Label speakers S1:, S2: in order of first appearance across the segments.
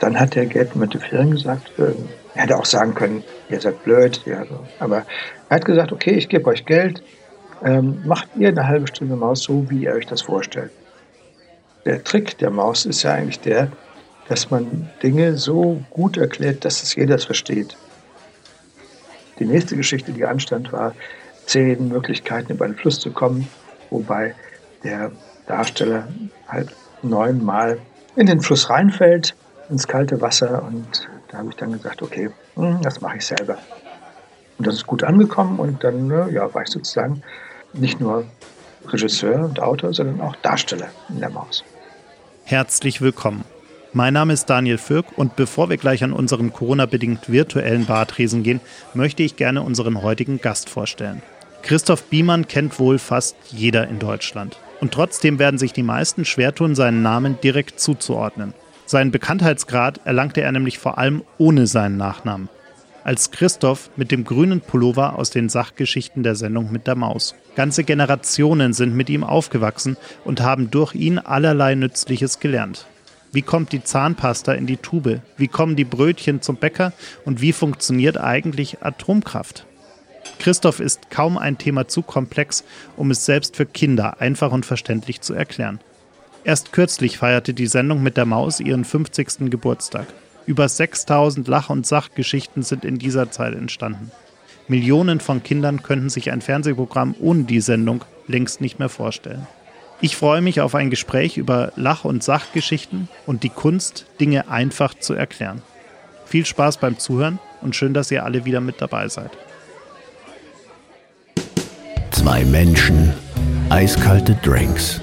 S1: dann hat der Gerd Möttefering gesagt, äh, er hätte auch sagen können, ihr seid blöd. Ja, so. Aber er hat gesagt, okay, ich gebe euch Geld, ähm, macht ihr eine halbe Stunde Maus so, wie ihr euch das vorstellt. Der Trick der Maus ist ja eigentlich der, dass man Dinge so gut erklärt, dass es jeder versteht. Die nächste Geschichte, die anstand, war zehn Möglichkeiten, über einen Fluss zu kommen, wobei der Darsteller halt neunmal in den Fluss reinfällt, ins kalte Wasser und da habe ich dann gesagt, okay, hm, das mache ich selber. Und das ist gut angekommen und dann äh, ja, war ich sozusagen nicht nur Regisseur und Autor, sondern auch Darsteller in der Maus.
S2: Herzlich willkommen. Mein Name ist Daniel Fürk und bevor wir gleich an unserem Corona-bedingt virtuellen Bartresen gehen, möchte ich gerne unseren heutigen Gast vorstellen. Christoph Biemann kennt wohl fast jeder in Deutschland. Und trotzdem werden sich die meisten schwer tun, seinen Namen direkt zuzuordnen. Seinen Bekanntheitsgrad erlangte er nämlich vor allem ohne seinen Nachnamen. Als Christoph mit dem grünen Pullover aus den Sachgeschichten der Sendung mit der Maus. Ganze Generationen sind mit ihm aufgewachsen und haben durch ihn allerlei Nützliches gelernt. Wie kommt die Zahnpasta in die Tube? Wie kommen die Brötchen zum Bäcker? Und wie funktioniert eigentlich Atomkraft? Christoph ist kaum ein Thema zu komplex, um es selbst für Kinder einfach und verständlich zu erklären. Erst kürzlich feierte die Sendung mit der Maus ihren 50. Geburtstag. Über 6000 Lach- und Sachgeschichten sind in dieser Zeit entstanden. Millionen von Kindern könnten sich ein Fernsehprogramm ohne die Sendung längst nicht mehr vorstellen. Ich freue mich auf ein Gespräch über Lach- und Sachgeschichten und die Kunst, Dinge einfach zu erklären. Viel Spaß beim Zuhören und schön, dass ihr alle wieder mit dabei seid.
S3: Zwei Menschen, eiskalte Drinks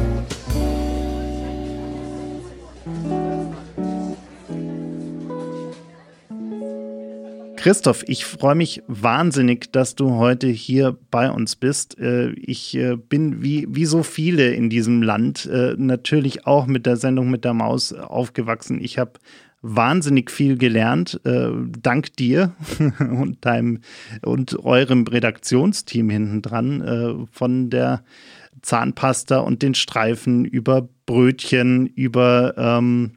S2: Christoph, ich freue mich wahnsinnig, dass du heute hier bei uns bist. Äh, ich äh, bin wie, wie so viele in diesem Land äh, natürlich auch mit der Sendung mit der Maus aufgewachsen. Ich habe wahnsinnig viel gelernt, dank dir und deinem und eurem Redaktionsteam hinten dran, von der Zahnpasta und den Streifen über Brötchen, über ähm,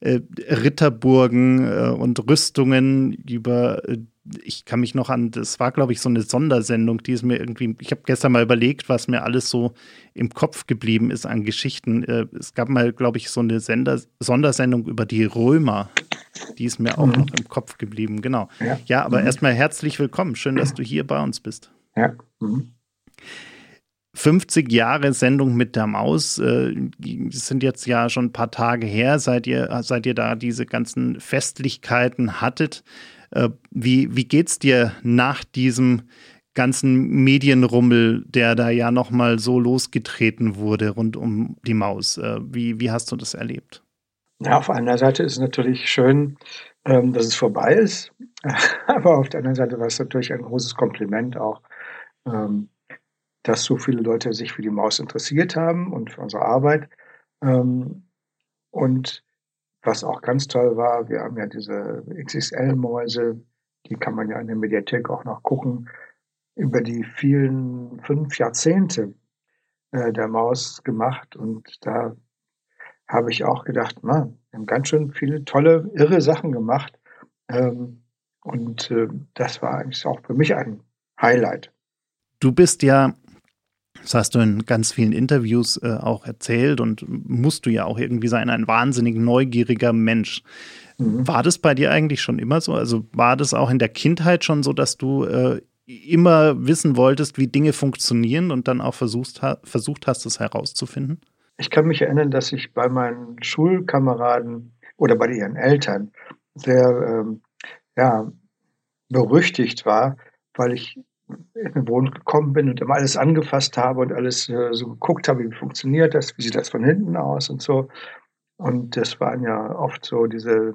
S2: äh, Ritterburgen äh, und Rüstungen über äh, ich kann mich noch an, das war, glaube ich, so eine Sondersendung, die ist mir irgendwie, ich habe gestern mal überlegt, was mir alles so im Kopf geblieben ist an Geschichten. Äh, es gab mal, glaube ich, so eine Sender, Sondersendung über die Römer. Die ist mir auch mhm. noch im Kopf geblieben, genau. Ja, ja aber mhm. erstmal herzlich willkommen. Schön, dass du hier bei uns bist.
S1: Ja. Mhm.
S2: 50 Jahre Sendung mit der Maus äh, sind jetzt ja schon ein paar Tage her, seit ihr, seit ihr da diese ganzen Festlichkeiten hattet. Äh, wie, wie geht's dir nach diesem ganzen Medienrummel, der da ja nochmal so losgetreten wurde rund um die Maus? Äh, wie, wie hast du das erlebt?
S1: Ja, auf einer Seite ist es natürlich schön, ähm, dass es vorbei ist. Aber auf der anderen Seite war es natürlich ein großes Kompliment auch. Ähm, dass so viele Leute sich für die Maus interessiert haben und für unsere Arbeit. Ähm, und was auch ganz toll war, wir haben ja diese XXL-Mäuse, die kann man ja in der Mediathek auch noch gucken, über die vielen fünf Jahrzehnte äh, der Maus gemacht. Und da habe ich auch gedacht, man, wir haben ganz schön viele tolle, irre Sachen gemacht. Ähm, und äh, das war eigentlich auch für mich ein Highlight.
S2: Du bist ja das hast du in ganz vielen Interviews äh, auch erzählt und musst du ja auch irgendwie sein, ein wahnsinnig neugieriger Mensch. Mhm. War das bei dir eigentlich schon immer so? Also war das auch in der Kindheit schon so, dass du äh, immer wissen wolltest, wie Dinge funktionieren und dann auch versucht, ha versucht hast, das herauszufinden?
S1: Ich kann mich erinnern, dass ich bei meinen Schulkameraden oder bei ihren Eltern sehr ähm, ja, berüchtigt war, weil ich in den Wohnung gekommen bin und immer alles angefasst habe und alles äh, so geguckt habe, wie funktioniert das, wie sieht das von hinten aus und so. Und das waren ja oft so diese,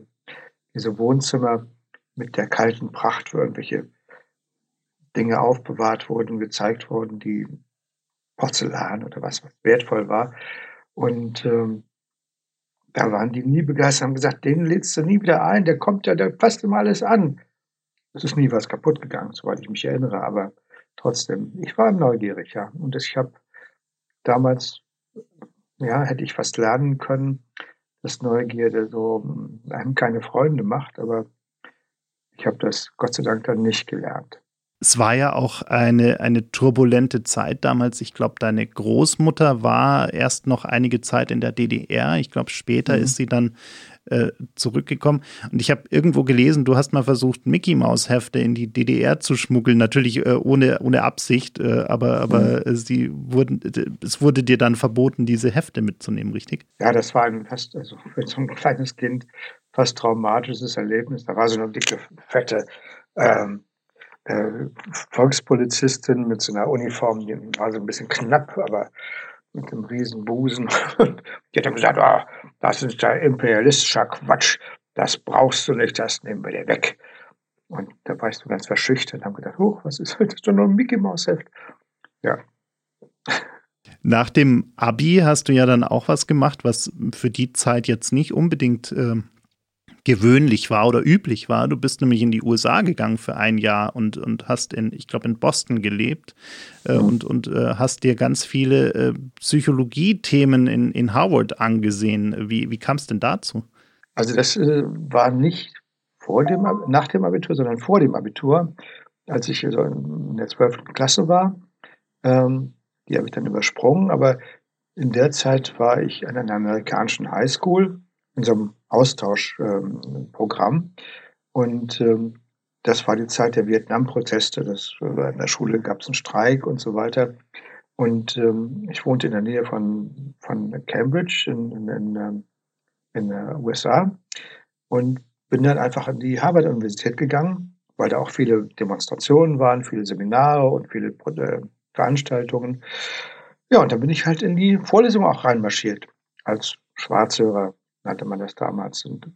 S1: diese Wohnzimmer mit der kalten Pracht für irgendwelche Dinge aufbewahrt wurden, gezeigt wurden, die Porzellan oder was, was wertvoll war. Und ähm, da waren die nie begeistert, haben gesagt, den lädst du nie wieder ein, der kommt ja, der passt immer alles an. Es ist nie was kaputt gegangen, soweit ich mich erinnere, aber trotzdem, ich war neugierig, ja. Und ich habe damals, ja, hätte ich fast lernen können, dass Neugierde so einem keine Freunde macht, aber ich habe das Gott sei Dank dann nicht gelernt.
S2: Es war ja auch eine, eine turbulente Zeit damals. Ich glaube, deine Großmutter war erst noch einige Zeit in der DDR. Ich glaube, später mhm. ist sie dann äh, zurückgekommen. Und ich habe irgendwo gelesen, du hast mal versucht, Mickey Maus Hefte in die DDR zu schmuggeln. Natürlich äh, ohne, ohne Absicht, äh, aber, aber mhm. sie wurden, es wurde dir dann verboten, diese Hefte mitzunehmen, richtig?
S1: Ja, das war ein fast, also für so ein kleines Kind fast traumatisches Erlebnis. Da war so eine dicke, fette ähm, äh, Volkspolizistin mit so einer Uniform, die war so ein bisschen knapp, aber mit einem riesen Busen. die hat dann gesagt, oh, das ist ja imperialistischer Quatsch, das brauchst du nicht, das nehmen wir dir weg. Und da war ich so ganz verschüchtert und habe gedacht, oh, was ist das? Das ist doch nur ein Mickey Mouse Heft. Ja.
S2: Nach dem Abi hast du ja dann auch was gemacht, was für die Zeit jetzt nicht unbedingt äh, gewöhnlich war oder üblich war. Du bist nämlich in die USA gegangen für ein Jahr und, und hast in, ich glaube, in Boston gelebt äh, mhm. und, und äh, hast dir ganz viele äh, Psychologie-Themen in, in Harvard angesehen. Wie, wie kam es denn dazu?
S1: Also das äh, war nicht vor dem, nach dem Abitur, sondern vor dem Abitur, als ich also in der 12. Klasse war. Ähm, die habe ich dann übersprungen, aber in der Zeit war ich an einer amerikanischen Highschool in so einem Austauschprogramm. Ähm, und ähm, das war die Zeit der Vietnam-Proteste. in der Schule gab es einen Streik und so weiter. Und ähm, ich wohnte in der Nähe von, von Cambridge in, in, in, ähm, in den USA und bin dann einfach in die Harvard-Universität gegangen, weil da auch viele Demonstrationen waren, viele Seminare und viele äh, Veranstaltungen. Ja, und dann bin ich halt in die Vorlesung auch reinmarschiert als Schwarzhörer nannte man das damals. Und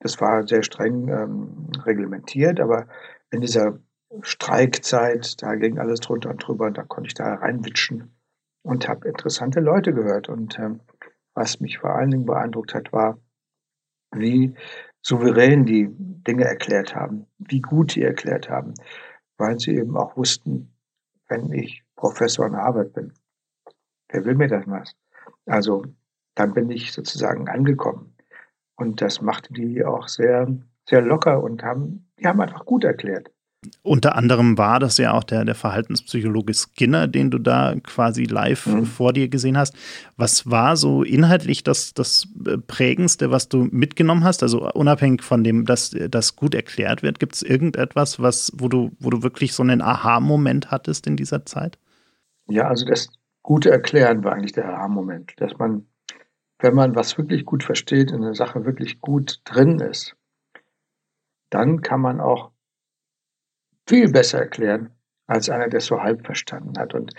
S1: das war sehr streng ähm, reglementiert, aber in dieser Streikzeit, da ging alles drunter und drüber und da konnte ich da reinwitschen und habe interessante Leute gehört. Und ähm, was mich vor allen Dingen beeindruckt hat, war, wie souverän die Dinge erklärt haben, wie gut die erklärt haben, weil sie eben auch wussten, wenn ich Professor in Harvard bin, wer will mir das was? Also dann bin ich sozusagen angekommen. Und das machte die auch sehr, sehr locker und haben, die haben einfach gut erklärt.
S2: Unter anderem war das ja auch der, der Verhaltenspsychologe Skinner, den du da quasi live mhm. vor dir gesehen hast. Was war so inhaltlich das, das Prägendste, was du mitgenommen hast? Also unabhängig von dem, dass das gut erklärt wird, gibt es irgendetwas, was, wo du, wo du wirklich so einen Aha-Moment hattest in dieser Zeit?
S1: Ja, also das gute Erklären war eigentlich der Aha-Moment, dass man wenn man was wirklich gut versteht, in der Sache wirklich gut drin ist, dann kann man auch viel besser erklären als einer, der es so halb verstanden hat. Und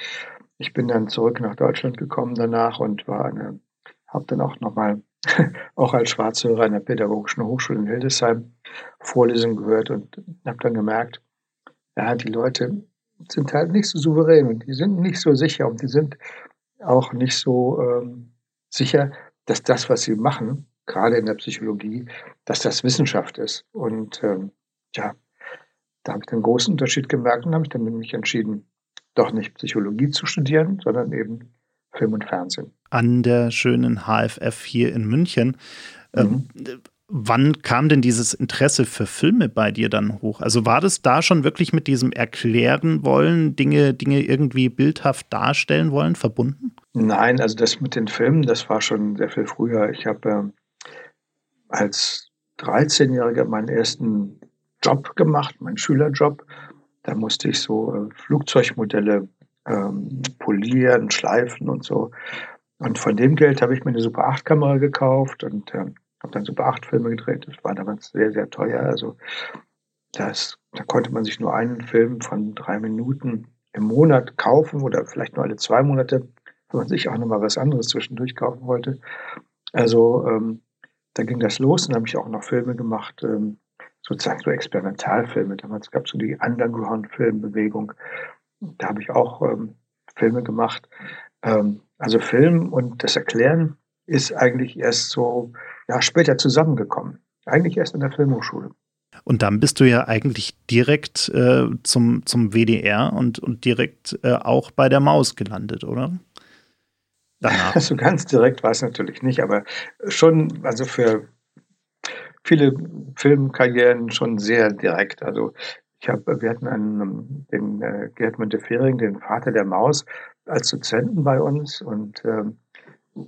S1: ich bin dann zurück nach Deutschland gekommen danach und war eine, habe dann auch nochmal, auch als Schwarzhörer an der Pädagogischen Hochschule in Hildesheim Vorlesungen gehört und habe dann gemerkt, ja, die Leute sind halt nicht so souverän und die sind nicht so sicher und die sind auch nicht so ähm, sicher, dass das, was sie machen, gerade in der Psychologie, dass das Wissenschaft ist. Und ähm, ja, da habe ich den großen Unterschied gemerkt und habe ich dann nämlich entschieden, doch nicht Psychologie zu studieren, sondern eben Film und Fernsehen.
S2: An der schönen HFF hier in München. Ähm, mhm. Wann kam denn dieses Interesse für Filme bei dir dann hoch? Also war das da schon wirklich mit diesem Erklären wollen, Dinge, Dinge irgendwie bildhaft darstellen wollen, verbunden?
S1: Nein, also das mit den Filmen, das war schon sehr viel früher. Ich habe äh, als 13-Jähriger meinen ersten Job gemacht, meinen Schülerjob. Da musste ich so äh, Flugzeugmodelle ähm, polieren, schleifen und so. Und von dem Geld habe ich mir eine Super 8 Kamera gekauft und äh, habe dann Super 8 Filme gedreht. Das war damals sehr, sehr teuer. Also das, da konnte man sich nur einen Film von drei Minuten im Monat kaufen oder vielleicht nur alle zwei Monate, wenn man sich auch nochmal was anderes zwischendurch kaufen wollte. Also ähm, da ging das los. Dann habe ich auch noch Filme gemacht ähm, sozusagen so Experimentalfilme. Damals gab es so die Underground-Filmbewegung. Da habe ich auch ähm, Filme gemacht. Ähm, also Film und das Erklären ist eigentlich erst so ja, später zusammengekommen. Eigentlich erst in der Filmhochschule.
S2: Und dann bist du ja eigentlich direkt äh, zum, zum WDR und, und direkt äh, auch bei der Maus gelandet, oder?
S1: Danach. Also ganz direkt war es natürlich nicht, aber schon, also für viele Filmkarrieren schon sehr direkt. Also ich habe, wir hatten einen, den äh, Gerd Müntefering, den Vater der Maus, als Dozenten bei uns und ähm,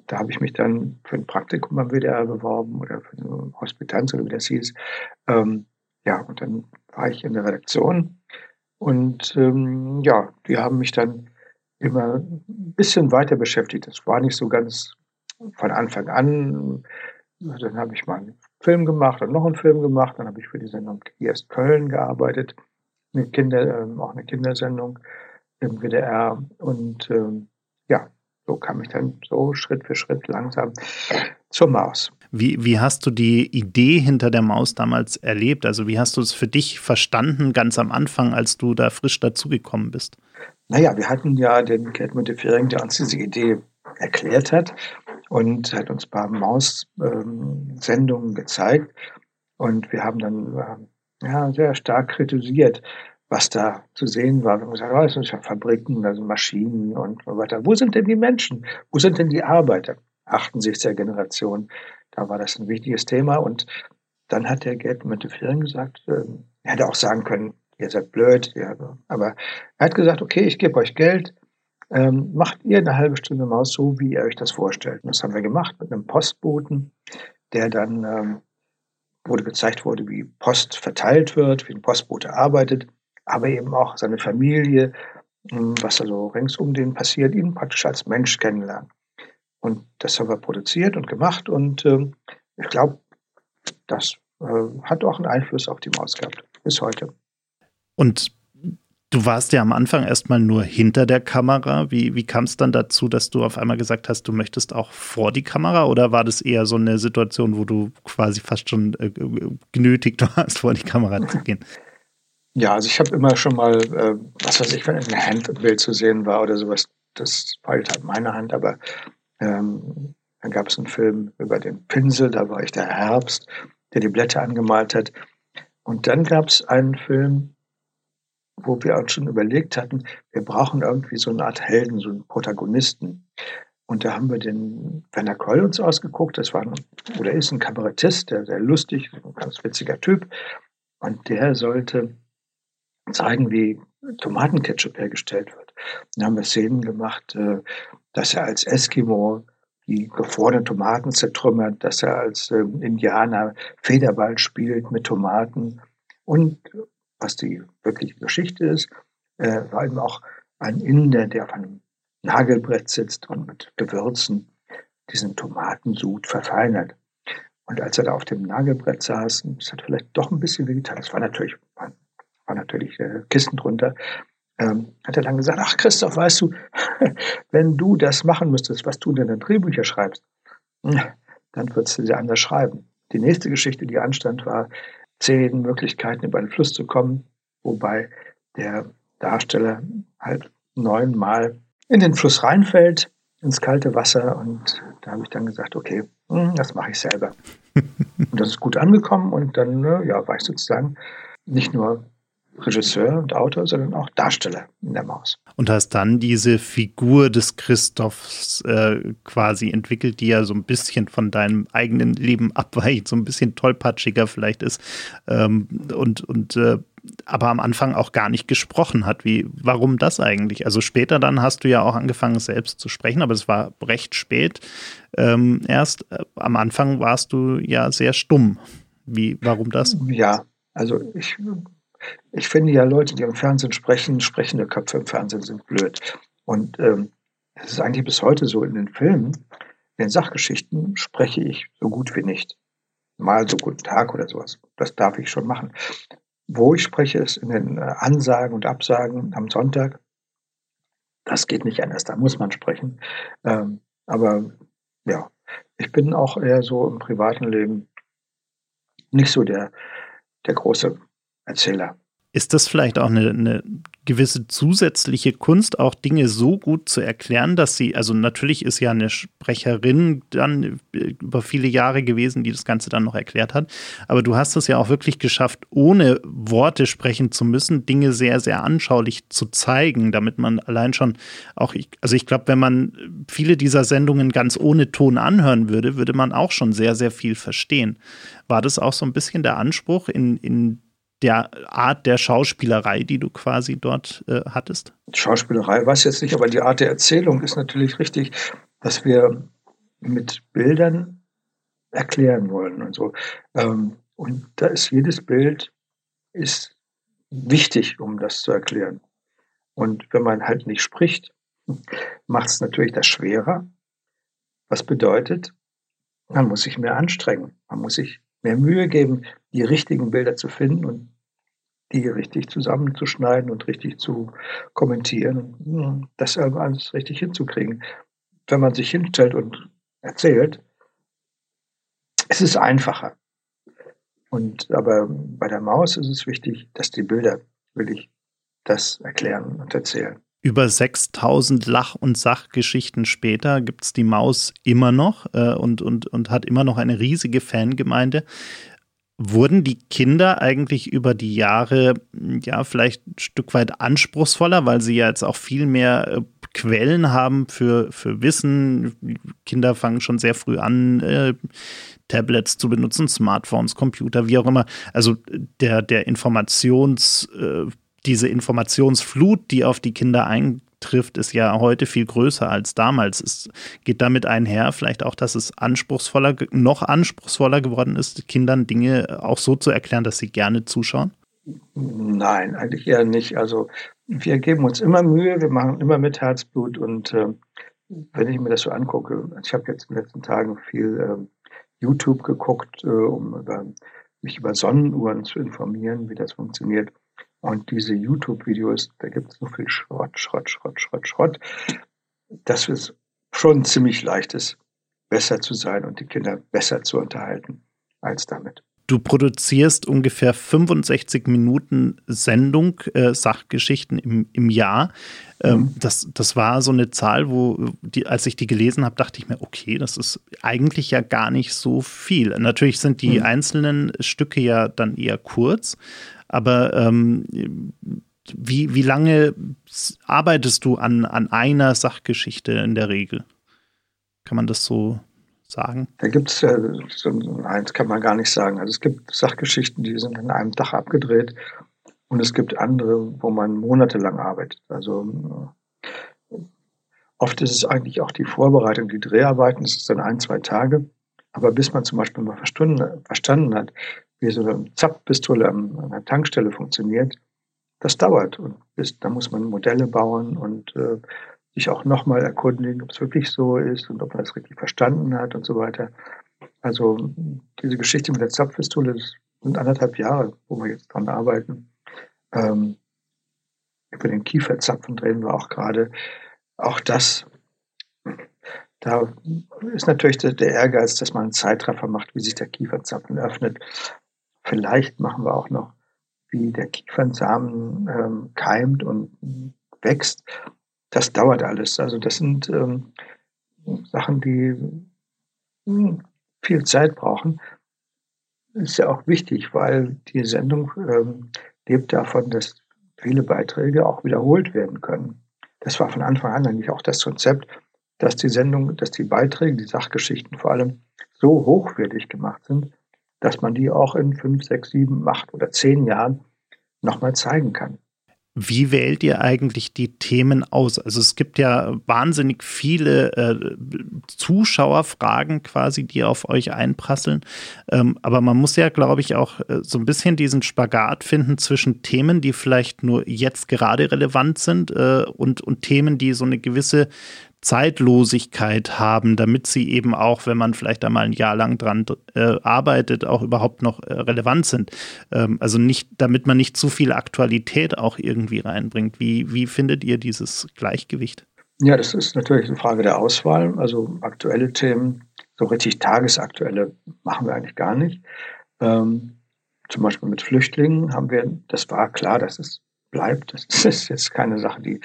S1: da habe ich mich dann für ein Praktikum am WDR beworben oder für eine Hospitanz oder wie das hieß. Ähm, ja, und dann war ich in der Redaktion und ähm, ja, die haben mich dann immer ein bisschen weiter beschäftigt. Das war nicht so ganz von Anfang an. Dann habe ich mal einen Film gemacht und noch einen Film gemacht. Dann habe ich für die Sendung IS Köln gearbeitet, eine Kinder, äh, auch eine Kindersendung im WDR. Und ähm, ja, so kam ich dann so Schritt für Schritt langsam zur Maus.
S2: Wie, wie hast du die Idee hinter der Maus damals erlebt? Also wie hast du es für dich verstanden, ganz am Anfang, als du da frisch dazugekommen bist?
S1: Naja, wir hatten ja den Gerd Müntefering, der uns diese Idee erklärt hat und hat uns ein paar Maus-Sendungen ähm, gezeigt. Und wir haben dann äh, ja, sehr stark kritisiert, was da zu sehen war. Wir haben gesagt, oh, sind Fabriken, sind Maschinen und so weiter. Wo sind denn die Menschen? Wo sind denn die Arbeiter? 68er Generation. Da war das ein wichtiges Thema. Und dann hat der Gerd Müntefering gesagt, äh, er hätte auch sagen können, ihr seid blöd. Ja, aber er hat gesagt, okay, ich gebe euch Geld, ähm, macht ihr eine halbe Stunde Maus so, wie ihr euch das vorstellt. Und das haben wir gemacht mit einem Postboten, der dann ähm, wurde gezeigt wurde, wie Post verteilt wird, wie ein Postbote arbeitet, aber eben auch seine Familie, hm, was da so rings um den passiert, ihn praktisch als Mensch kennenlernen. Und das haben wir produziert und gemacht und ähm, ich glaube, das äh, hat auch einen Einfluss auf die Maus gehabt, bis heute.
S2: Und du warst ja am Anfang erstmal nur hinter der Kamera. Wie, wie kam es dann dazu, dass du auf einmal gesagt hast, du möchtest auch vor die Kamera? Oder war das eher so eine Situation, wo du quasi fast schon äh, genötigt warst, vor die Kamera zu gehen?
S1: Ja, also ich habe immer schon mal, äh, was weiß ich, wenn ein Handbild zu sehen war oder sowas, das war halt meine Hand, aber ähm, dann gab es einen Film über den Pinsel, da war ich der Herbst, der die Blätter angemalt hat. Und dann gab es einen Film, wo wir uns schon überlegt hatten, wir brauchen irgendwie so eine Art Helden, so einen Protagonisten. Und da haben wir den Werner Kroll uns ausgeguckt. Das war ein, oder ist ein Kabarettist, der sehr lustig, ein ganz witziger Typ. Und der sollte zeigen, wie Tomatenketchup hergestellt wird. Dann haben wir Szenen gemacht, äh, dass er als Eskimo die gefrorenen Tomaten zertrümmert, dass er als ähm, Indianer Federball spielt mit Tomaten und was die wirkliche Geschichte ist, äh, war eben auch ein Inder, der auf einem Nagelbrett sitzt und mit Gewürzen diesen Tomatensud verfeinert. Und als er da auf dem Nagelbrett saß, das hat vielleicht doch ein bisschen wehgetan, das war natürlich, war, war natürlich äh, Kissen drunter, ähm, hat er dann gesagt, ach Christoph, weißt du, wenn du das machen müsstest, was du in deinen Drehbücher schreibst, dann würdest du sie anders schreiben. Die nächste Geschichte, die anstand, war, zehn Möglichkeiten, über einen Fluss zu kommen, wobei der Darsteller halt neunmal in den Fluss reinfällt, ins kalte Wasser. Und da habe ich dann gesagt, okay, hm, das mache ich selber. und das ist gut angekommen und dann ne, ja, war ich sozusagen nicht nur Regisseur und Autor, sondern auch Darsteller in der Maus.
S2: Und hast dann diese Figur des Christophs äh, quasi entwickelt, die ja so ein bisschen von deinem eigenen Leben abweicht, so ein bisschen tollpatschiger vielleicht ist ähm, und, und äh, aber am Anfang auch gar nicht gesprochen hat. Wie, warum das eigentlich? Also später dann hast du ja auch angefangen, selbst zu sprechen, aber es war recht spät. Ähm, erst äh, am Anfang warst du ja sehr stumm. Wie, warum das?
S1: Ja, also ich ich finde ja, Leute, die im Fernsehen sprechen, sprechende Köpfe im Fernsehen sind blöd. Und ähm, das ist eigentlich bis heute so in den Filmen. In den Sachgeschichten spreche ich so gut wie nicht. Mal so guten Tag oder sowas. Das darf ich schon machen. Wo ich spreche, ist in den äh, Ansagen und Absagen am Sonntag. Das geht nicht anders, da muss man sprechen. Ähm, aber ja, ich bin auch eher so im privaten Leben nicht so der der große Erzähler.
S2: Ist das vielleicht auch eine, eine, gewisse zusätzliche Kunst, auch Dinge so gut zu erklären, dass sie, also natürlich ist ja eine Sprecherin dann über viele Jahre gewesen, die das Ganze dann noch erklärt hat, aber du hast es ja auch wirklich geschafft, ohne Worte sprechen zu müssen, Dinge sehr, sehr anschaulich zu zeigen, damit man allein schon auch, also ich glaube, wenn man viele dieser Sendungen ganz ohne Ton anhören würde, würde man auch schon sehr, sehr viel verstehen. War das auch so ein bisschen der Anspruch in, in der Art der Schauspielerei, die du quasi dort äh, hattest?
S1: Schauspielerei weiß ich jetzt nicht, aber die Art der Erzählung ist natürlich richtig, dass wir mit Bildern erklären wollen und so. Ähm, und da ist jedes Bild ist wichtig, um das zu erklären. Und wenn man halt nicht spricht, macht es natürlich das schwerer. Was bedeutet, man muss sich mehr anstrengen. Man muss sich mehr Mühe geben, die richtigen Bilder zu finden und die richtig zusammenzuschneiden und richtig zu kommentieren das alles richtig hinzukriegen. Wenn man sich hinstellt und erzählt, es ist einfacher. Und aber bei der Maus ist es wichtig, dass die Bilder wirklich das erklären und erzählen.
S2: Über 6000 Lach- und Sachgeschichten später gibt es die Maus immer noch äh, und, und, und hat immer noch eine riesige Fangemeinde. Wurden die Kinder eigentlich über die Jahre ja vielleicht ein Stück weit anspruchsvoller, weil sie ja jetzt auch viel mehr äh, Quellen haben für, für Wissen? Kinder fangen schon sehr früh an, äh, Tablets zu benutzen, Smartphones, Computer, wie auch immer. Also der, der Informations, äh, diese Informationsflut, die auf die Kinder ein, trifft, ist ja heute viel größer als damals. Es geht damit einher, vielleicht auch, dass es anspruchsvoller, noch anspruchsvoller geworden ist, Kindern Dinge auch so zu erklären, dass sie gerne zuschauen?
S1: Nein, eigentlich eher nicht. Also wir geben uns immer Mühe, wir machen immer mit Herzblut und äh, wenn ich mir das so angucke, ich habe jetzt in den letzten Tagen viel äh, YouTube geguckt, äh, um über, mich über Sonnenuhren zu informieren, wie das funktioniert. Und diese YouTube-Videos, da gibt es so viel Schrott, Schrott, Schrott, Schrott, Schrott, dass es schon ziemlich leicht ist, besser zu sein und die Kinder besser zu unterhalten als damit.
S2: Du produzierst ungefähr 65 Minuten Sendung, äh, Sachgeschichten im, im Jahr. Ähm, mhm. das, das war so eine Zahl, wo, die, als ich die gelesen habe, dachte ich mir, okay, das ist eigentlich ja gar nicht so viel. Natürlich sind die mhm. einzelnen Stücke ja dann eher kurz, aber ähm, wie, wie lange arbeitest du an, an einer Sachgeschichte in der Regel? Kann man das so sagen?
S1: Da gibt es so eins kann man gar nicht sagen. Also es gibt Sachgeschichten, die sind an einem Tag abgedreht und es gibt andere, wo man monatelang arbeitet. Also oft ist es eigentlich auch die Vorbereitung, die Dreharbeiten, das ist dann ein, zwei Tage. Aber bis man zum Beispiel mal verstanden hat, wie so eine Zapfpistole an einer Tankstelle funktioniert, das dauert. Und bis, da muss man Modelle bauen und äh, sich auch nochmal erkundigen, ob es wirklich so ist und ob man es richtig verstanden hat und so weiter. Also diese Geschichte mit der Zapfpistole, das sind anderthalb Jahre, wo wir jetzt dran arbeiten. Ähm, über den Kieferzapfen drehen wir auch gerade. Auch das, da ist natürlich der Ehrgeiz, dass man einen Zeitraffer macht, wie sich der Kieferzapfen öffnet. Vielleicht machen wir auch noch, wie der Kiefernsamen ähm, keimt und wächst. Das dauert alles. Also das sind ähm, Sachen, die hm, viel Zeit brauchen. Ist ja auch wichtig, weil die Sendung ähm, lebt davon, dass viele Beiträge auch wiederholt werden können. Das war von Anfang an eigentlich auch das Konzept, dass die Sendung, dass die Beiträge, die Sachgeschichten vor allem so hochwertig gemacht sind, dass man die auch in fünf, sechs, sieben, acht oder zehn Jahren nochmal zeigen kann.
S2: Wie wählt ihr eigentlich die Themen aus? Also es gibt ja wahnsinnig viele äh, Zuschauerfragen quasi, die auf euch einprasseln. Ähm, aber man muss ja, glaube ich, auch äh, so ein bisschen diesen Spagat finden zwischen Themen, die vielleicht nur jetzt gerade relevant sind äh, und, und Themen, die so eine gewisse Zeitlosigkeit haben, damit sie eben auch, wenn man vielleicht einmal ein Jahr lang dran äh, arbeitet, auch überhaupt noch äh, relevant sind. Ähm, also nicht, damit man nicht zu viel Aktualität auch irgendwie reinbringt. Wie, wie findet ihr dieses Gleichgewicht?
S1: Ja, das ist natürlich eine Frage der Auswahl. Also aktuelle Themen, so richtig tagesaktuelle machen wir eigentlich gar nicht. Ähm, zum Beispiel mit Flüchtlingen haben wir, das war klar, dass es bleibt. Das ist jetzt keine Sache, die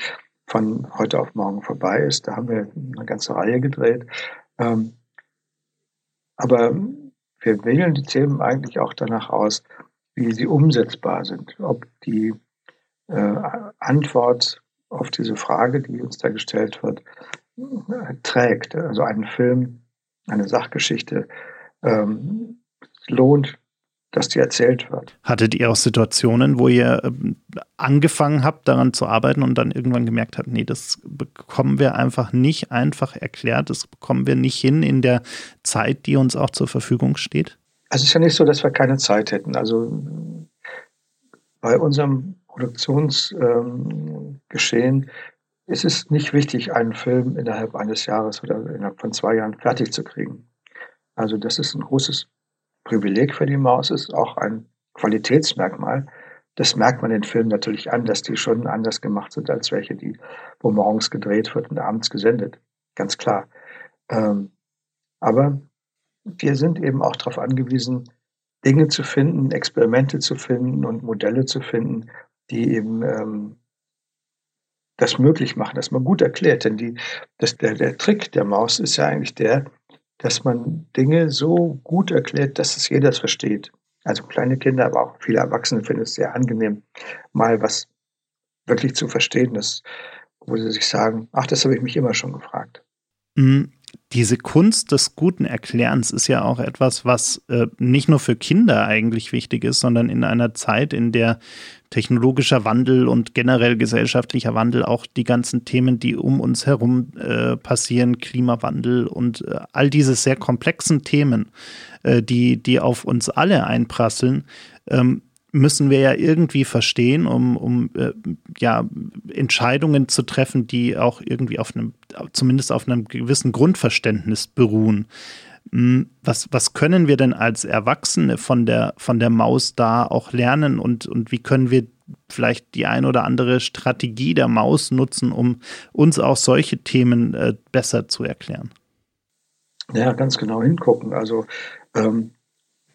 S1: von heute auf morgen vorbei ist. Da haben wir eine ganze Reihe gedreht. Ähm, aber wir wählen die Themen eigentlich auch danach aus, wie sie umsetzbar sind. Ob die äh, Antwort auf diese Frage, die uns da gestellt wird, äh, trägt. Also einen Film, eine Sachgeschichte ähm, lohnt dass die erzählt wird.
S2: Hattet ihr auch Situationen, wo ihr ähm, angefangen habt, daran zu arbeiten und dann irgendwann gemerkt habt, nee, das bekommen wir einfach nicht einfach erklärt, das bekommen wir nicht hin in der Zeit, die uns auch zur Verfügung steht?
S1: Also es ist ja nicht so, dass wir keine Zeit hätten. Also bei unserem Produktionsgeschehen ähm, ist es nicht wichtig, einen Film innerhalb eines Jahres oder innerhalb von zwei Jahren fertig zu kriegen. Also das ist ein großes Privileg für die Maus ist, auch ein Qualitätsmerkmal. Das merkt man den Filmen natürlich an, dass die schon anders gemacht sind als welche, die, wo morgens gedreht wird und abends gesendet. Ganz klar. Ähm, aber wir sind eben auch darauf angewiesen, Dinge zu finden, Experimente zu finden und Modelle zu finden, die eben ähm, das möglich machen, dass man gut erklärt. Denn die, das, der, der Trick der Maus ist ja eigentlich der, dass man Dinge so gut erklärt, dass es jeder versteht. Also kleine Kinder, aber auch viele Erwachsene finden es sehr angenehm, mal was wirklich zu verstehen, das, wo sie sich sagen, ach, das habe ich mich immer schon gefragt.
S2: Mhm diese Kunst des guten Erklärens ist ja auch etwas, was äh, nicht nur für Kinder eigentlich wichtig ist, sondern in einer Zeit, in der technologischer Wandel und generell gesellschaftlicher Wandel auch die ganzen Themen, die um uns herum äh, passieren, Klimawandel und äh, all diese sehr komplexen Themen, äh, die, die auf uns alle einprasseln, ähm, müssen wir ja irgendwie verstehen, um, um äh, ja, Entscheidungen zu treffen, die auch irgendwie auf einem, zumindest auf einem gewissen Grundverständnis beruhen. Hm, was, was können wir denn als Erwachsene von der, von der Maus da auch lernen und, und wie können wir vielleicht die ein oder andere Strategie der Maus nutzen, um uns auch solche Themen äh, besser zu erklären?
S1: Ja, ganz genau hingucken. Also ähm,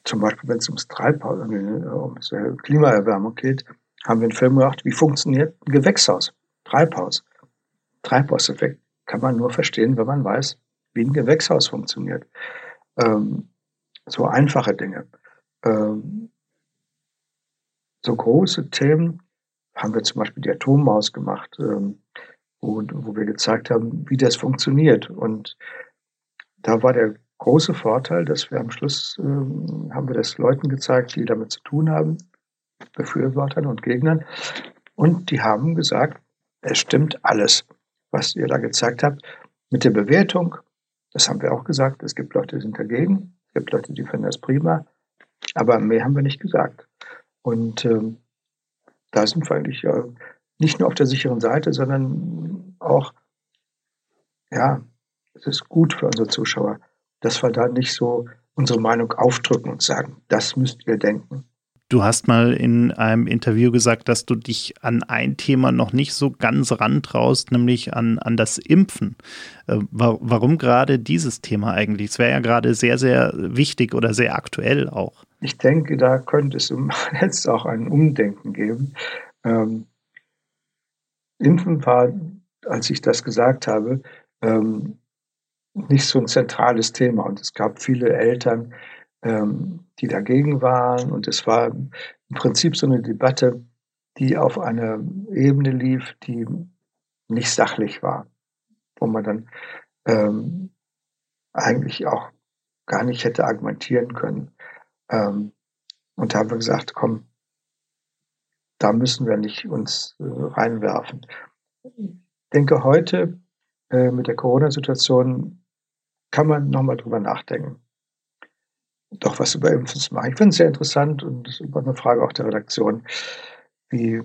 S1: zum Beispiel wenn es ums Treibhaus, äh, ums äh, Klimaerwärmung geht, haben wir einen Film gemacht, wie funktioniert ein Gewächshaus, Treibhaus. Treibhauseffekt kann man nur verstehen, wenn man weiß, wie ein Gewächshaus funktioniert. Ähm, so einfache Dinge. Ähm, so große Themen haben wir zum Beispiel die Atommaus gemacht, ähm, wo, wo wir gezeigt haben, wie das funktioniert. Und da war der große Vorteil, dass wir am Schluss ähm, haben wir das Leuten gezeigt, die damit zu tun haben, Befürwortern und Gegnern. Und die haben gesagt, es stimmt alles, was ihr da gezeigt habt. Mit der Bewertung, das haben wir auch gesagt, es gibt Leute, die sind dagegen, es gibt Leute, die finden das prima, aber mehr haben wir nicht gesagt. Und ähm, da sind wir eigentlich äh, nicht nur auf der sicheren Seite, sondern auch, ja, es ist gut für unsere Zuschauer dass wir da nicht so unsere Meinung aufdrücken und sagen, das müsst ihr denken.
S2: Du hast mal in einem Interview gesagt, dass du dich an ein Thema noch nicht so ganz rantraust, nämlich an, an das Impfen. Äh, warum gerade dieses Thema eigentlich? Es wäre ja gerade sehr, sehr wichtig oder sehr aktuell auch.
S1: Ich denke, da könnte es jetzt auch ein Umdenken geben. Ähm, Impfen war, als ich das gesagt habe, ähm, nicht so ein zentrales Thema. Und es gab viele Eltern, ähm, die dagegen waren. Und es war im Prinzip so eine Debatte, die auf einer Ebene lief, die nicht sachlich war, wo man dann ähm, eigentlich auch gar nicht hätte argumentieren können. Ähm, und da haben wir gesagt, komm, da müssen wir nicht uns äh, reinwerfen. Ich denke, heute äh, mit der Corona-Situation kann man nochmal drüber nachdenken. Doch was über Impfen zu machen. Ich finde es sehr interessant und das ist eine Frage auch der Redaktion, wie,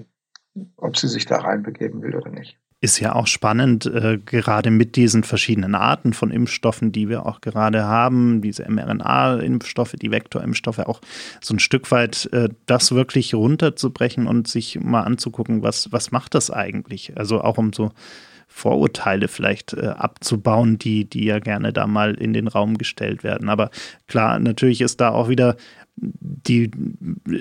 S1: ob sie sich da reinbegeben will oder nicht
S2: ist ja auch spannend, äh, gerade mit diesen verschiedenen Arten von Impfstoffen, die wir auch gerade haben, diese mRNA-Impfstoffe, die Vektorimpfstoffe, auch so ein Stück weit äh, das wirklich runterzubrechen und sich mal anzugucken, was, was macht das eigentlich? Also auch um so Vorurteile vielleicht äh, abzubauen, die, die ja gerne da mal in den Raum gestellt werden. Aber klar, natürlich ist da auch wieder die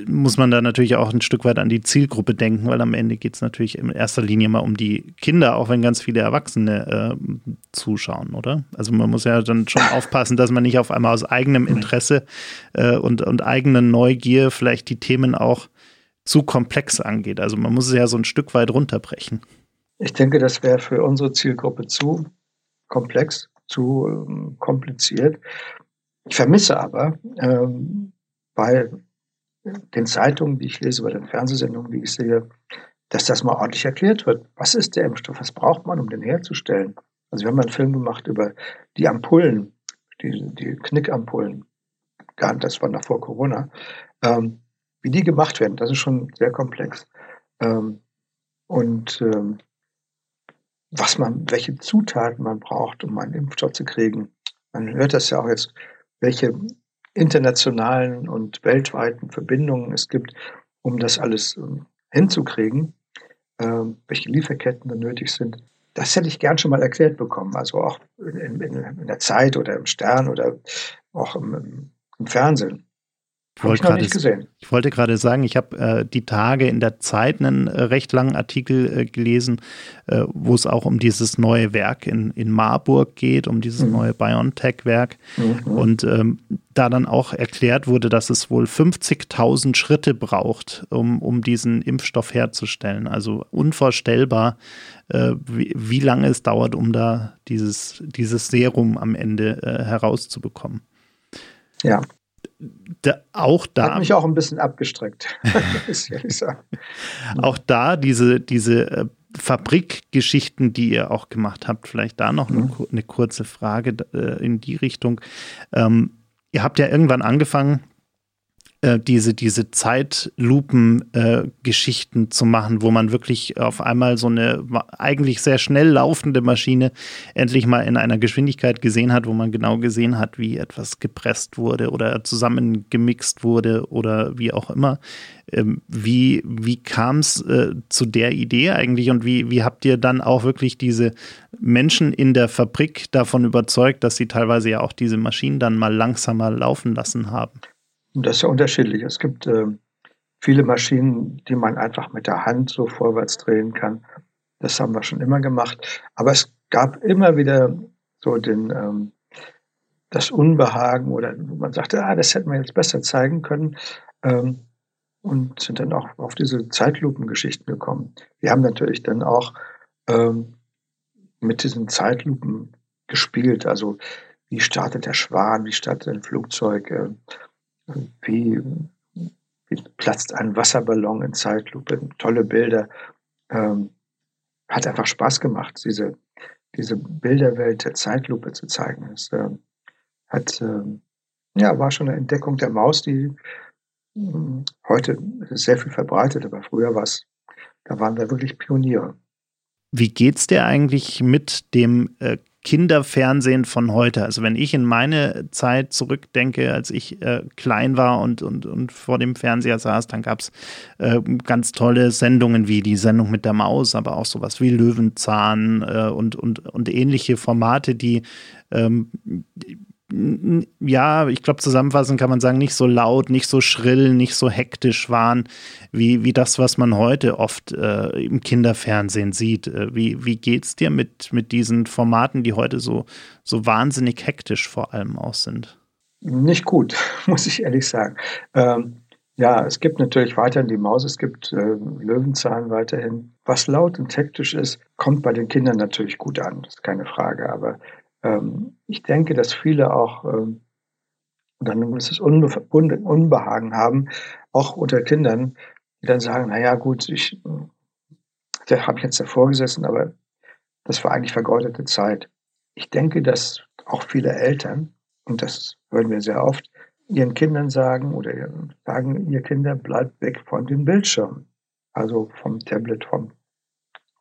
S2: muss man da natürlich auch ein Stück weit an die Zielgruppe denken, weil am Ende geht es natürlich in erster Linie mal um die Kinder, auch wenn ganz viele Erwachsene äh, zuschauen, oder? Also man muss ja dann schon aufpassen, dass man nicht auf einmal aus eigenem Interesse äh, und, und eigener Neugier vielleicht die Themen auch zu komplex angeht. Also man muss es ja so ein Stück weit runterbrechen.
S1: Ich denke, das wäre für unsere Zielgruppe zu komplex, zu ähm, kompliziert. Ich vermisse aber ähm, bei den Zeitungen, die ich lese, bei den Fernsehsendungen, die ich sehe, dass das mal ordentlich erklärt wird. Was ist der Impfstoff? Was braucht man, um den herzustellen? Also wir haben einen Film gemacht über die Ampullen, die, die Knickampullen. Das war noch vor Corona. Ähm, wie die gemacht werden, das ist schon sehr komplex. Ähm, und ähm, was man, welche Zutaten man braucht, um einen Impfstoff zu kriegen. Man hört das ja auch jetzt, welche internationalen und weltweiten Verbindungen es gibt, um das alles ähm, hinzukriegen, ähm, welche Lieferketten da nötig sind. Das hätte ich gern schon mal erklärt bekommen, also auch in, in, in der Zeit oder im Stern oder auch im, im Fernsehen.
S2: Ich wollte, gerade, ich wollte gerade sagen, ich habe äh, die Tage in der Zeit einen äh, recht langen Artikel äh, gelesen, äh, wo es auch um dieses neue Werk in, in Marburg geht, um dieses mhm. neue BioNTech-Werk. Mhm. Und ähm, da dann auch erklärt wurde, dass es wohl 50.000 Schritte braucht, um, um diesen Impfstoff herzustellen. Also unvorstellbar, äh, wie, wie, lange es dauert, um da dieses, dieses Serum am Ende herauszubekommen.
S1: Ja,
S2: da, auch da.
S1: Hat mich auch ein bisschen abgestreckt, muss ich ehrlich
S2: sagen. Auch da diese, diese äh, Fabrikgeschichten, die ihr auch gemacht habt, vielleicht da noch eine, mhm. eine kurze Frage äh, in die Richtung. Ähm, ihr habt ja irgendwann angefangen, äh, diese, diese Zeitlupen-Geschichten äh, zu machen, wo man wirklich auf einmal so eine eigentlich sehr schnell laufende Maschine endlich mal in einer Geschwindigkeit gesehen hat, wo man genau gesehen hat, wie etwas gepresst wurde oder zusammengemixt wurde oder wie auch immer. Ähm, wie wie kam es äh, zu der Idee eigentlich und wie, wie habt ihr dann auch wirklich diese Menschen in der Fabrik davon überzeugt, dass sie teilweise ja auch diese Maschinen dann mal langsamer laufen lassen haben?
S1: Und das ist ja unterschiedlich. Es gibt äh, viele Maschinen, die man einfach mit der Hand so vorwärts drehen kann. Das haben wir schon immer gemacht. Aber es gab immer wieder so den, ähm, das Unbehagen oder man sagte, ah, das hätten wir jetzt besser zeigen können. Ähm, und sind dann auch auf diese Zeitlupengeschichten gekommen. Wir haben natürlich dann auch ähm, mit diesen Zeitlupen gespielt. Also wie startet der Schwan, wie startet ein Flugzeug, äh, wie, wie platzt ein Wasserballon in Zeitlupe, tolle Bilder. Ähm, hat einfach Spaß gemacht, diese, diese Bilderwelt der Zeitlupe zu zeigen. Es äh, hat, äh, ja, war schon eine Entdeckung der Maus, die äh, heute sehr viel verbreitet, aber früher war es, da waren wir wirklich Pioniere.
S2: Wie geht's dir eigentlich mit dem äh, Kinderfernsehen von heute. Also wenn ich in meine Zeit zurückdenke, als ich äh, klein war und, und, und vor dem Fernseher saß, dann gab es äh, ganz tolle Sendungen wie die Sendung mit der Maus, aber auch sowas wie Löwenzahn äh, und, und, und ähnliche Formate, die ähm, ja, ich glaube, zusammenfassend kann man sagen, nicht so laut, nicht so schrill, nicht so hektisch waren, wie, wie das, was man heute oft äh, im Kinderfernsehen sieht. Äh, wie, wie geht's dir mit, mit diesen Formaten, die heute so, so wahnsinnig hektisch vor allem auch sind?
S1: Nicht gut, muss ich ehrlich sagen. Ähm, ja, es gibt natürlich weiterhin die Maus, es gibt äh, Löwenzahn weiterhin. Was laut und hektisch ist, kommt bei den Kindern natürlich gut an, das ist keine Frage. Aber ähm, ich denke, dass viele auch ähm, dann ein gewisses Unbe Unbehagen haben, auch unter Kindern, die dann sagen, naja gut, ich der habe jetzt davor gesessen, aber das war eigentlich vergeudete Zeit. Ich denke, dass auch viele Eltern, und das hören wir sehr oft, ihren Kindern sagen oder sagen, ihr Kinder bleibt weg von dem Bildschirm. Also vom Tablet, vom,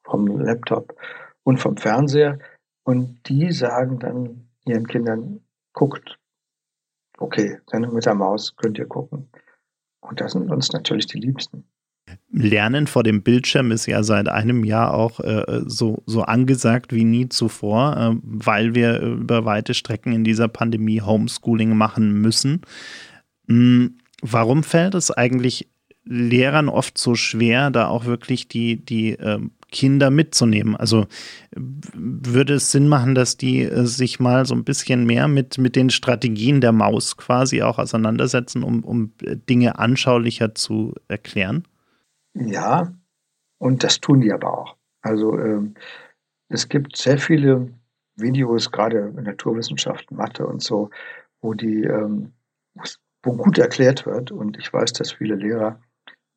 S1: vom Laptop und vom Fernseher. Und die sagen dann ihren Kindern, guckt, okay, Sendung mit der Maus könnt ihr gucken. Und das sind uns natürlich die Liebsten.
S2: Lernen vor dem Bildschirm ist ja seit einem Jahr auch äh, so, so angesagt wie nie zuvor, äh, weil wir über weite Strecken in dieser Pandemie Homeschooling machen müssen. Hm, Warum fällt es eigentlich Lehrern oft so schwer, da auch wirklich die, die ähm, Kinder mitzunehmen? Also würde es Sinn machen, dass die äh, sich mal so ein bisschen mehr mit, mit den Strategien der Maus quasi auch auseinandersetzen, um, um Dinge anschaulicher zu erklären?
S1: Ja, und das tun die aber auch. Also ähm, es gibt sehr viele Videos, gerade in Naturwissenschaften, Mathe und so, wo die, ähm, wo gut erklärt wird. Und ich weiß, dass viele Lehrer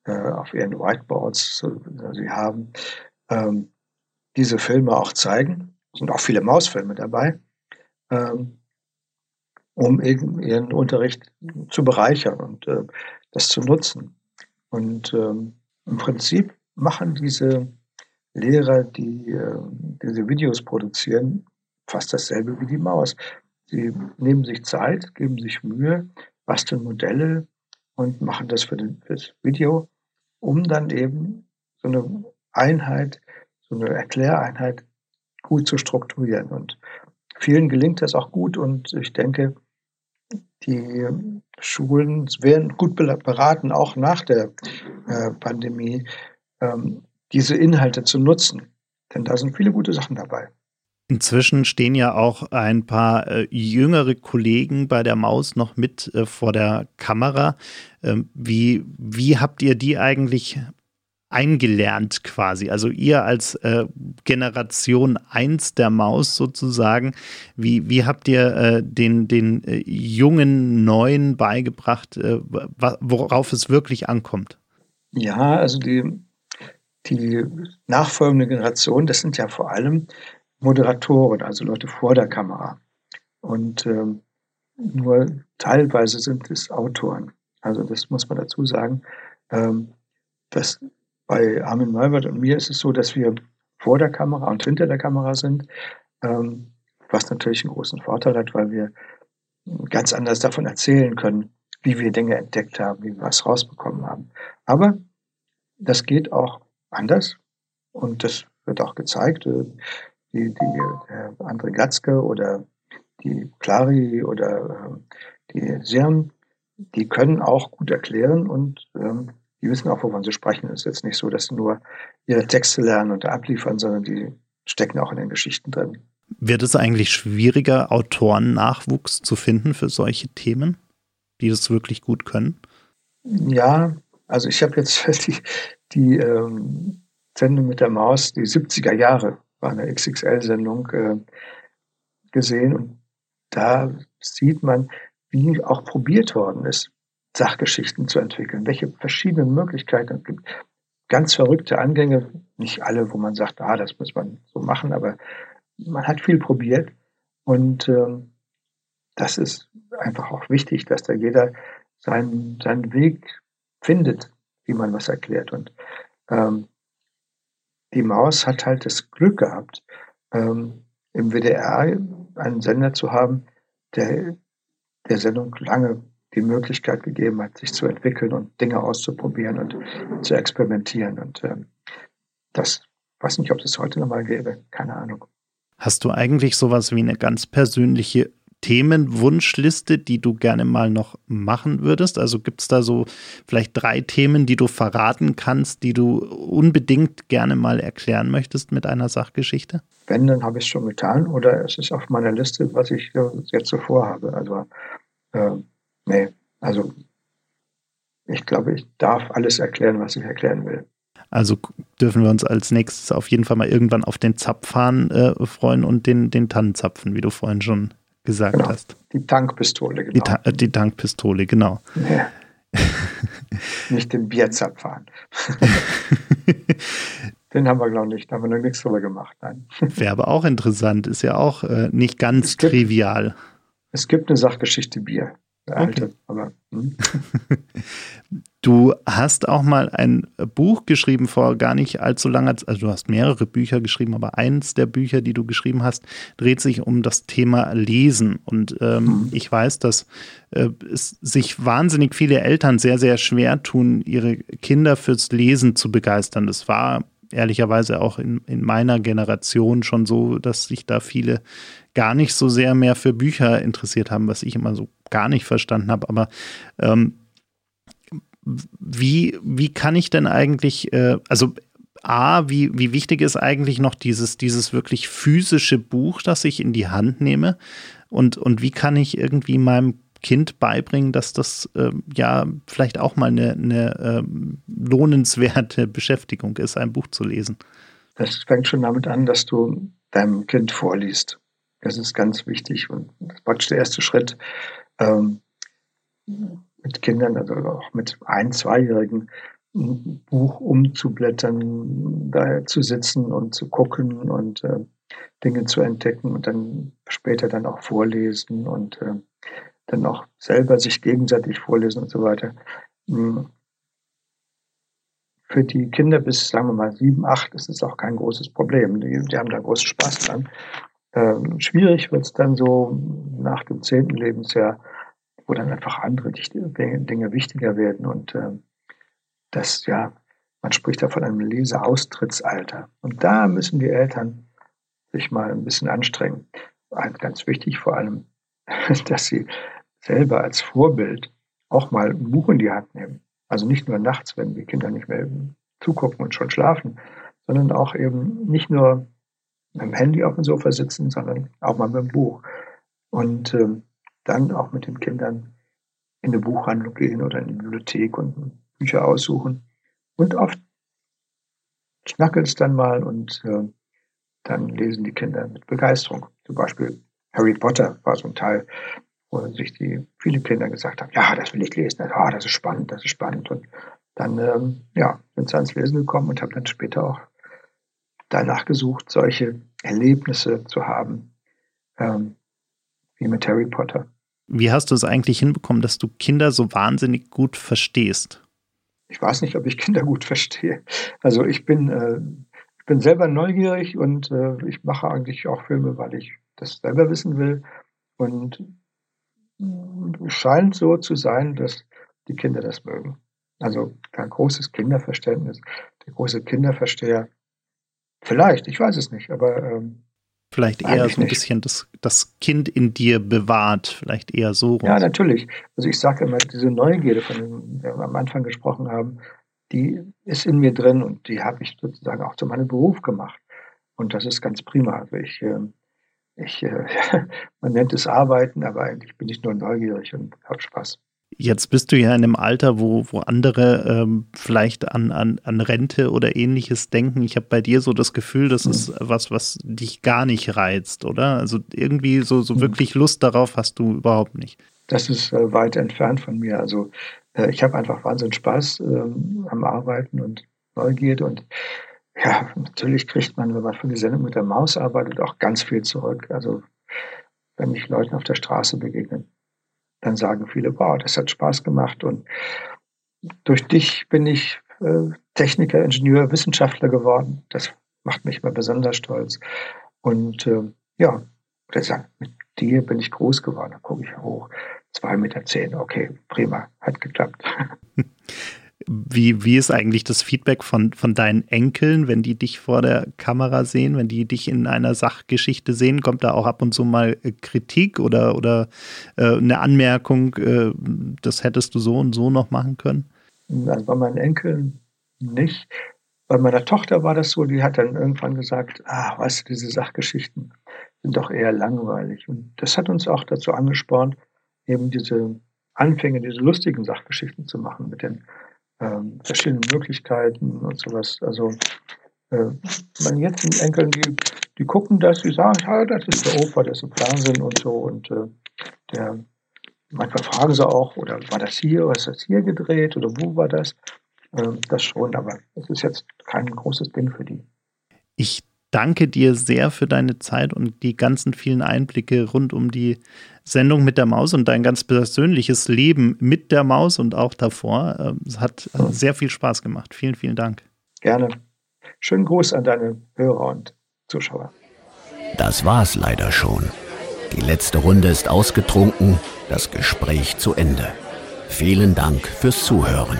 S1: äh, auf ihren Whiteboards, so, sie haben, ähm, diese Filme auch zeigen. Es sind auch viele Mausfilme dabei, ähm, um eben ihren Unterricht zu bereichern und äh, das zu nutzen. Und ähm, im Prinzip machen diese Lehrer, die äh, diese Videos produzieren, fast dasselbe wie die Maus. Sie nehmen sich Zeit, geben sich Mühe, basteln Modelle und machen das für, den, für das Video, um dann eben so eine Einheit, so eine Erkläreinheit gut zu strukturieren. Und vielen gelingt das auch gut und ich denke, die Schulen werden gut beraten, auch nach der äh, Pandemie, ähm, diese Inhalte zu nutzen. Denn da sind viele gute Sachen dabei.
S2: Inzwischen stehen ja auch ein paar äh, jüngere Kollegen bei der Maus noch mit äh, vor der Kamera. Ähm, wie, wie habt ihr die eigentlich eingelernt quasi? Also ihr als äh, Generation 1 der Maus sozusagen, wie, wie habt ihr äh, den, den äh, jungen Neuen beigebracht, äh, worauf es wirklich ankommt?
S1: Ja, also die, die nachfolgende Generation, das sind ja vor allem Moderatoren, also Leute vor der Kamera. Und ähm, nur teilweise sind es Autoren. Also das muss man dazu sagen. Ähm, dass bei Armin Malbert und mir ist es so, dass wir vor der Kamera und hinter der Kamera sind, ähm, was natürlich einen großen Vorteil hat, weil wir ganz anders davon erzählen können, wie wir Dinge entdeckt haben, wie wir was rausbekommen haben. Aber das geht auch anders und das wird auch gezeigt. Äh, die, die der André Gatzke oder die Clari oder äh, die Sirm, die können auch gut erklären und ähm, die wissen auch, wovon sie sprechen. Es ist jetzt nicht so, dass sie nur ihre Texte lernen und abliefern, sondern die stecken auch in den Geschichten drin.
S2: Wird es eigentlich schwieriger, Autorennachwuchs zu finden für solche Themen, die das wirklich gut können?
S1: Ja, also ich habe jetzt die, die ähm, Sendung mit der Maus, die 70er Jahre, war eine XXL-Sendung äh, gesehen und da sieht man, wie auch probiert worden ist, Sachgeschichten zu entwickeln, welche verschiedenen Möglichkeiten es gibt. Ganz verrückte Angänge, nicht alle, wo man sagt, ah, das muss man so machen, aber man hat viel probiert und ähm, das ist einfach auch wichtig, dass da jeder seinen, seinen Weg findet, wie man was erklärt. Und ähm, die Maus hat halt das Glück gehabt, ähm, im WDR einen Sender zu haben, der der Sendung lange die Möglichkeit gegeben hat, sich zu entwickeln und Dinge auszuprobieren und zu experimentieren. Und ähm, das weiß nicht, ob es heute nochmal gäbe, keine Ahnung.
S2: Hast du eigentlich sowas wie eine ganz persönliche Themenwunschliste, die du gerne mal noch machen würdest? Also gibt es da so vielleicht drei Themen, die du verraten kannst, die du unbedingt gerne mal erklären möchtest mit einer Sachgeschichte?
S1: Wenn, dann habe ich es schon getan oder es ist auf meiner Liste, was ich jetzt so vorhabe. Also, äh, nee, also ich glaube, ich darf alles erklären, was ich erklären will.
S2: Also dürfen wir uns als nächstes auf jeden Fall mal irgendwann auf den Zapfhahn äh, freuen und den, den Tannenzapfen, wie du vorhin schon gesagt
S1: genau.
S2: hast.
S1: Die Tankpistole,
S2: genau. Die, Ta die Tankpistole, genau. Ja.
S1: nicht den Bierzapfhahn. den haben wir, glaube ich, nicht. Da haben wir noch nichts drüber gemacht.
S2: Wäre aber auch interessant, ist ja auch äh, nicht ganz es gibt, trivial.
S1: Es gibt eine Sachgeschichte Bier. Der alte, okay. aber. Hm.
S2: Du hast auch mal ein Buch geschrieben vor gar nicht allzu langer Zeit. Also du hast mehrere Bücher geschrieben, aber eins der Bücher, die du geschrieben hast, dreht sich um das Thema Lesen. Und ähm, mhm. ich weiß, dass äh, es sich wahnsinnig viele Eltern sehr, sehr schwer tun, ihre Kinder fürs Lesen zu begeistern. Das war ehrlicherweise auch in, in meiner Generation schon so, dass sich da viele gar nicht so sehr mehr für Bücher interessiert haben, was ich immer so gar nicht verstanden habe. Aber ähm, wie, wie kann ich denn eigentlich, äh, also A, wie, wie wichtig ist eigentlich noch dieses, dieses wirklich physische Buch, das ich in die Hand nehme? Und, und wie kann ich irgendwie meinem Kind beibringen, dass das äh, ja vielleicht auch mal eine, eine äh, lohnenswerte Beschäftigung ist, ein Buch zu lesen?
S1: Das fängt schon damit an, dass du deinem Kind vorliest. Das ist ganz wichtig und das ist praktisch der erste Schritt. Ähm, mit Kindern, also auch mit ein-, zweijährigen, ein Buch umzublättern, da zu sitzen und zu gucken und äh, Dinge zu entdecken und dann später dann auch vorlesen und äh, dann auch selber sich gegenseitig vorlesen und so weiter. Hm. Für die Kinder bis, sagen wir mal, sieben, acht ist es auch kein großes Problem. Die, die haben da großen Spaß dran. Ähm, schwierig wird es dann so nach dem zehnten Lebensjahr, wo dann einfach andere Dinge wichtiger werden und äh, das, ja, man spricht da von einem Leseaustrittsalter. Und da müssen die Eltern sich mal ein bisschen anstrengen. Ganz wichtig vor allem, dass sie selber als Vorbild auch mal ein Buch in die Hand nehmen. Also nicht nur nachts, wenn die Kinder nicht mehr zugucken und schon schlafen, sondern auch eben nicht nur mit dem Handy auf dem Sofa sitzen, sondern auch mal mit dem Buch. Und ähm, dann auch mit den Kindern in eine Buchhandlung gehen oder in die Bibliothek und Bücher aussuchen. Und oft schnackelt es dann mal und äh, dann lesen die Kinder mit Begeisterung. Zum Beispiel Harry Potter war so ein Teil, wo sich die viele Kinder gesagt haben, ja, das will ich lesen, ah, das ist spannend, das ist spannend. Und dann ähm, ja, sind sie ans Lesen gekommen und haben dann später auch danach gesucht, solche Erlebnisse zu haben, ähm, wie mit Harry Potter.
S2: Wie hast du es eigentlich hinbekommen, dass du Kinder so wahnsinnig gut verstehst?
S1: Ich weiß nicht, ob ich Kinder gut verstehe. Also ich bin, äh, ich bin selber neugierig und äh, ich mache eigentlich auch Filme, weil ich das selber wissen will. Und es scheint so zu sein, dass die Kinder das mögen. Also ein großes Kinderverständnis, der große Kinderversteher. Vielleicht, ich weiß es nicht, aber ähm,
S2: Vielleicht eher so ein nicht. bisschen das, das Kind in dir bewahrt, vielleicht eher so
S1: rum. Ja, natürlich. Also ich sage immer, diese Neugierde, von der wir am Anfang gesprochen haben, die ist in mir drin und die habe ich sozusagen auch zu meinem Beruf gemacht. Und das ist ganz prima. Also ich, ähm, ich äh, man nennt es Arbeiten, aber eigentlich bin ich nur neugierig und habe Spaß.
S2: Jetzt bist du ja in einem Alter, wo, wo andere ähm, vielleicht an, an, an Rente oder ähnliches denken. Ich habe bei dir so das Gefühl, das mhm. ist was, was dich gar nicht reizt, oder? Also irgendwie so, so mhm. wirklich Lust darauf hast du überhaupt nicht.
S1: Das ist äh, weit entfernt von mir. Also äh, ich habe einfach wahnsinnig Spaß ähm, am Arbeiten und Neugierde und ja, natürlich kriegt man, wenn man für die Sendung mit der Maus arbeitet, auch ganz viel zurück. Also wenn ich Leuten auf der Straße begegne, dann sagen viele, wow, das hat Spaß gemacht. Und durch dich bin ich äh, Techniker, Ingenieur, Wissenschaftler geworden. Das macht mich mal besonders stolz. Und äh, ja, der sagt, mit dir bin ich groß geworden. Da gucke ich hoch. Zwei Meter zehn. Okay, prima, hat geklappt.
S2: Wie, wie ist eigentlich das Feedback von, von deinen Enkeln, wenn die dich vor der Kamera sehen, wenn die dich in einer Sachgeschichte sehen? Kommt da auch ab und zu mal äh, Kritik oder, oder äh, eine Anmerkung, äh, das hättest du so und so noch machen können?
S1: Also bei meinen Enkeln nicht. Bei meiner Tochter war das so, die hat dann irgendwann gesagt, ah, weißt du, diese Sachgeschichten sind doch eher langweilig. Und das hat uns auch dazu angespornt, eben diese Anfänge, diese lustigen Sachgeschichten zu machen mit den ähm, verschiedene Möglichkeiten und sowas. Also äh, meine jetzigen Enkeln, die, die gucken das, die sagen, ja, das ist der Opa, das ist im Fernsehen und so. Und äh, der, manchmal fragen sie auch, oder war das hier, oder ist das hier gedreht oder wo war das? Äh, das schon, aber es ist jetzt kein großes Ding für die.
S2: Ich danke dir sehr für deine Zeit und die ganzen vielen Einblicke rund um die Sendung mit der Maus und dein ganz persönliches Leben mit der Maus und auch davor. Ähm, es hat sehr viel Spaß gemacht. Vielen, vielen Dank.
S1: Gerne. Schönen Gruß an deine Hörer und Zuschauer.
S3: Das war's leider schon. Die letzte Runde ist ausgetrunken, das Gespräch zu Ende. Vielen Dank fürs Zuhören.